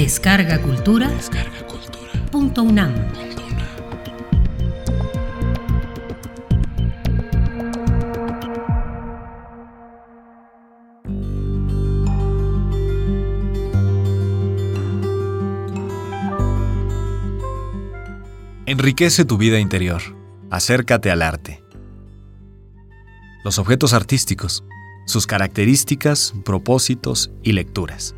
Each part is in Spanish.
Descarga Cultura. Descarga Cultura. Punto UNAM. Enriquece tu vida interior. Acércate al arte. Los objetos artísticos, sus características, propósitos y lecturas.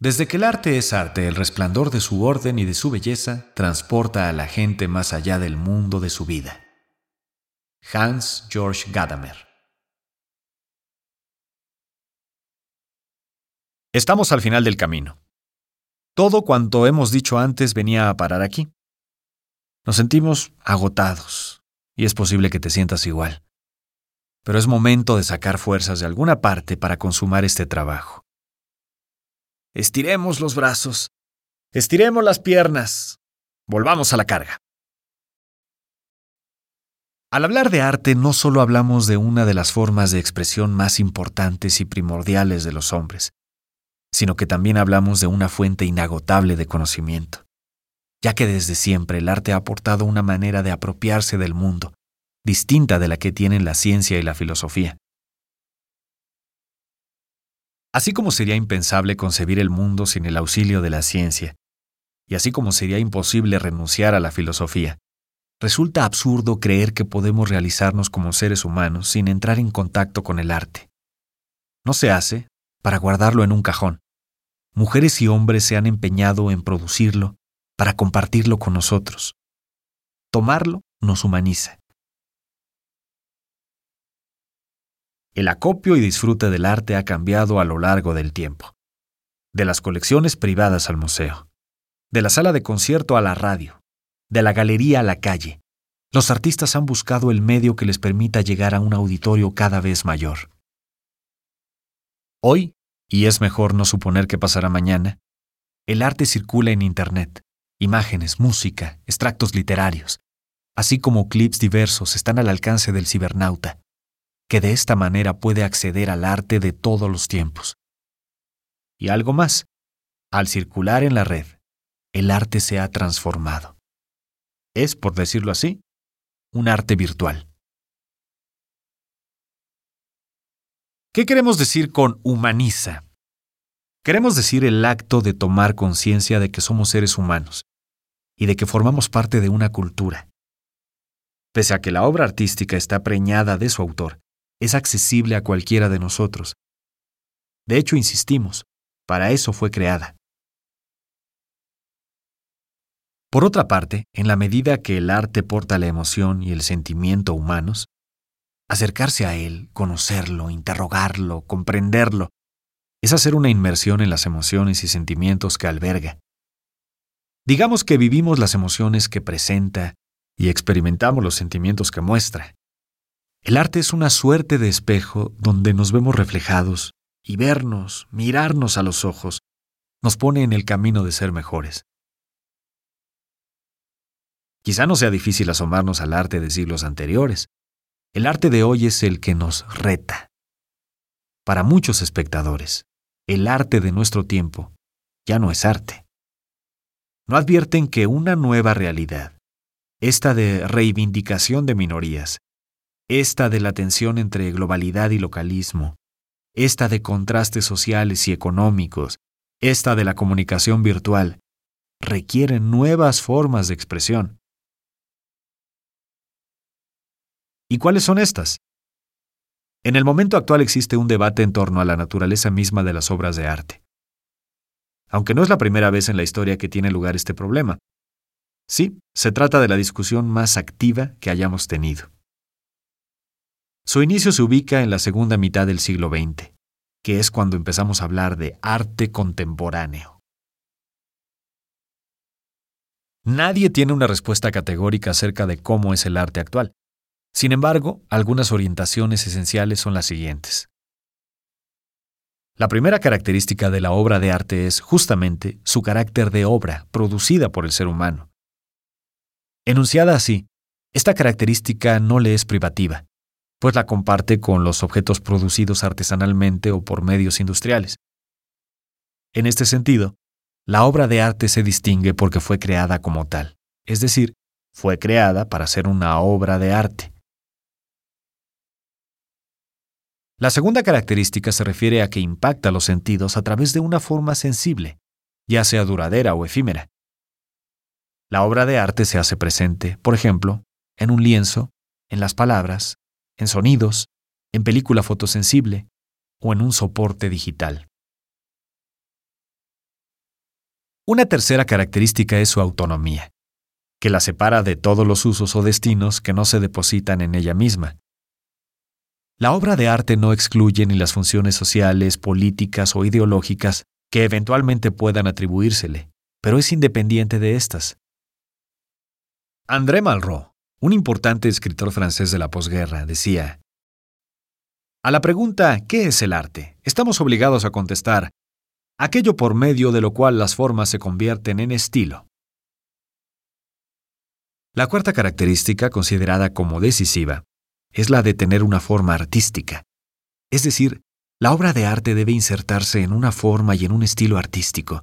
Desde que el arte es arte, el resplandor de su orden y de su belleza transporta a la gente más allá del mundo de su vida. Hans Georg Gadamer Estamos al final del camino. Todo cuanto hemos dicho antes venía a parar aquí. Nos sentimos agotados, y es posible que te sientas igual. Pero es momento de sacar fuerzas de alguna parte para consumar este trabajo. Estiremos los brazos. Estiremos las piernas. Volvamos a la carga. Al hablar de arte no solo hablamos de una de las formas de expresión más importantes y primordiales de los hombres, sino que también hablamos de una fuente inagotable de conocimiento, ya que desde siempre el arte ha aportado una manera de apropiarse del mundo, distinta de la que tienen la ciencia y la filosofía. Así como sería impensable concebir el mundo sin el auxilio de la ciencia, y así como sería imposible renunciar a la filosofía, resulta absurdo creer que podemos realizarnos como seres humanos sin entrar en contacto con el arte. No se hace para guardarlo en un cajón. Mujeres y hombres se han empeñado en producirlo para compartirlo con nosotros. Tomarlo nos humaniza. El acopio y disfrute del arte ha cambiado a lo largo del tiempo. De las colecciones privadas al museo, de la sala de concierto a la radio, de la galería a la calle, los artistas han buscado el medio que les permita llegar a un auditorio cada vez mayor. Hoy, y es mejor no suponer que pasará mañana, el arte circula en Internet. Imágenes, música, extractos literarios, así como clips diversos están al alcance del cibernauta que de esta manera puede acceder al arte de todos los tiempos. Y algo más, al circular en la red, el arte se ha transformado. Es, por decirlo así, un arte virtual. ¿Qué queremos decir con humaniza? Queremos decir el acto de tomar conciencia de que somos seres humanos y de que formamos parte de una cultura. Pese a que la obra artística está preñada de su autor, es accesible a cualquiera de nosotros. De hecho, insistimos, para eso fue creada. Por otra parte, en la medida que el arte porta la emoción y el sentimiento humanos, acercarse a él, conocerlo, interrogarlo, comprenderlo, es hacer una inmersión en las emociones y sentimientos que alberga. Digamos que vivimos las emociones que presenta y experimentamos los sentimientos que muestra. El arte es una suerte de espejo donde nos vemos reflejados y vernos, mirarnos a los ojos, nos pone en el camino de ser mejores. Quizá no sea difícil asomarnos al arte de siglos anteriores. El arte de hoy es el que nos reta. Para muchos espectadores, el arte de nuestro tiempo ya no es arte. No advierten que una nueva realidad, esta de reivindicación de minorías, esta de la tensión entre globalidad y localismo, esta de contrastes sociales y económicos, esta de la comunicación virtual, requieren nuevas formas de expresión. ¿Y cuáles son estas? En el momento actual existe un debate en torno a la naturaleza misma de las obras de arte. Aunque no es la primera vez en la historia que tiene lugar este problema. Sí, se trata de la discusión más activa que hayamos tenido. Su inicio se ubica en la segunda mitad del siglo XX, que es cuando empezamos a hablar de arte contemporáneo. Nadie tiene una respuesta categórica acerca de cómo es el arte actual. Sin embargo, algunas orientaciones esenciales son las siguientes. La primera característica de la obra de arte es justamente su carácter de obra producida por el ser humano. Enunciada así, esta característica no le es privativa, pues la comparte con los objetos producidos artesanalmente o por medios industriales. En este sentido, la obra de arte se distingue porque fue creada como tal, es decir, fue creada para ser una obra de arte. La segunda característica se refiere a que impacta los sentidos a través de una forma sensible, ya sea duradera o efímera. La obra de arte se hace presente, por ejemplo, en un lienzo, en las palabras, en sonidos, en película fotosensible o en un soporte digital. Una tercera característica es su autonomía, que la separa de todos los usos o destinos que no se depositan en ella misma. La obra de arte no excluye ni las funciones sociales, políticas o ideológicas que eventualmente puedan atribuírsele, pero es independiente de estas. André Malraux, un importante escritor francés de la posguerra, decía, A la pregunta ¿qué es el arte? estamos obligados a contestar, aquello por medio de lo cual las formas se convierten en estilo. La cuarta característica, considerada como decisiva, es la de tener una forma artística. Es decir, la obra de arte debe insertarse en una forma y en un estilo artístico,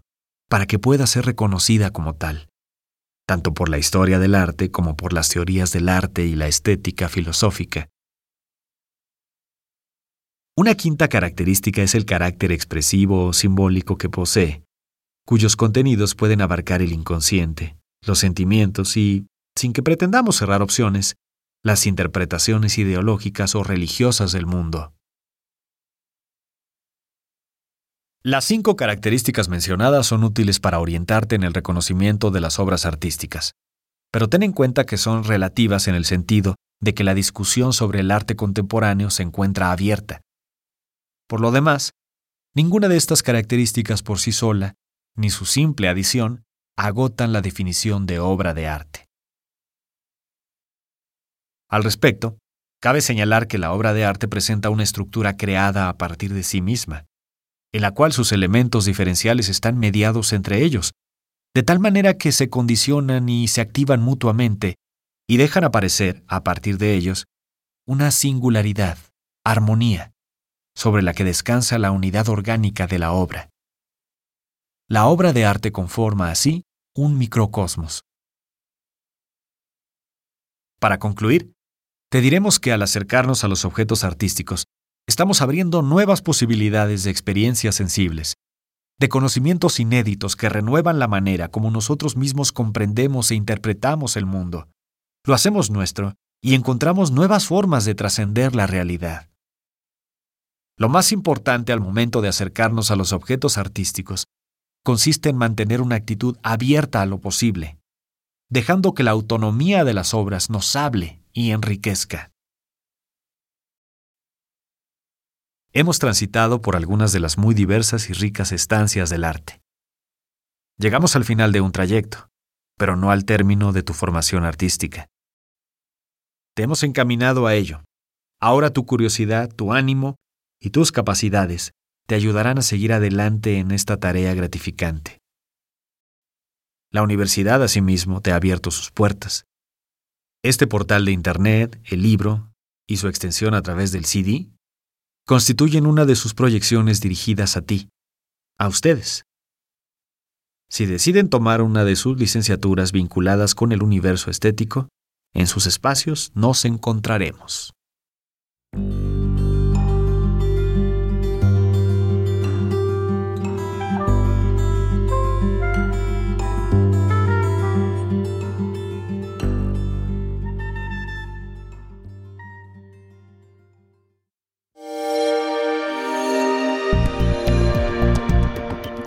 para que pueda ser reconocida como tal tanto por la historia del arte como por las teorías del arte y la estética filosófica. Una quinta característica es el carácter expresivo o simbólico que posee, cuyos contenidos pueden abarcar el inconsciente, los sentimientos y, sin que pretendamos cerrar opciones, las interpretaciones ideológicas o religiosas del mundo. Las cinco características mencionadas son útiles para orientarte en el reconocimiento de las obras artísticas, pero ten en cuenta que son relativas en el sentido de que la discusión sobre el arte contemporáneo se encuentra abierta. Por lo demás, ninguna de estas características por sí sola, ni su simple adición, agotan la definición de obra de arte. Al respecto, cabe señalar que la obra de arte presenta una estructura creada a partir de sí misma, en la cual sus elementos diferenciales están mediados entre ellos, de tal manera que se condicionan y se activan mutuamente y dejan aparecer, a partir de ellos, una singularidad, armonía, sobre la que descansa la unidad orgánica de la obra. La obra de arte conforma así un microcosmos. Para concluir, te diremos que al acercarnos a los objetos artísticos, estamos abriendo nuevas posibilidades de experiencias sensibles, de conocimientos inéditos que renuevan la manera como nosotros mismos comprendemos e interpretamos el mundo. Lo hacemos nuestro y encontramos nuevas formas de trascender la realidad. Lo más importante al momento de acercarnos a los objetos artísticos consiste en mantener una actitud abierta a lo posible, dejando que la autonomía de las obras nos hable y enriquezca. Hemos transitado por algunas de las muy diversas y ricas estancias del arte. Llegamos al final de un trayecto, pero no al término de tu formación artística. Te hemos encaminado a ello. Ahora tu curiosidad, tu ánimo y tus capacidades te ayudarán a seguir adelante en esta tarea gratificante. La universidad asimismo te ha abierto sus puertas. Este portal de Internet, el libro y su extensión a través del CD constituyen una de sus proyecciones dirigidas a ti, a ustedes. Si deciden tomar una de sus licenciaturas vinculadas con el universo estético, en sus espacios nos encontraremos.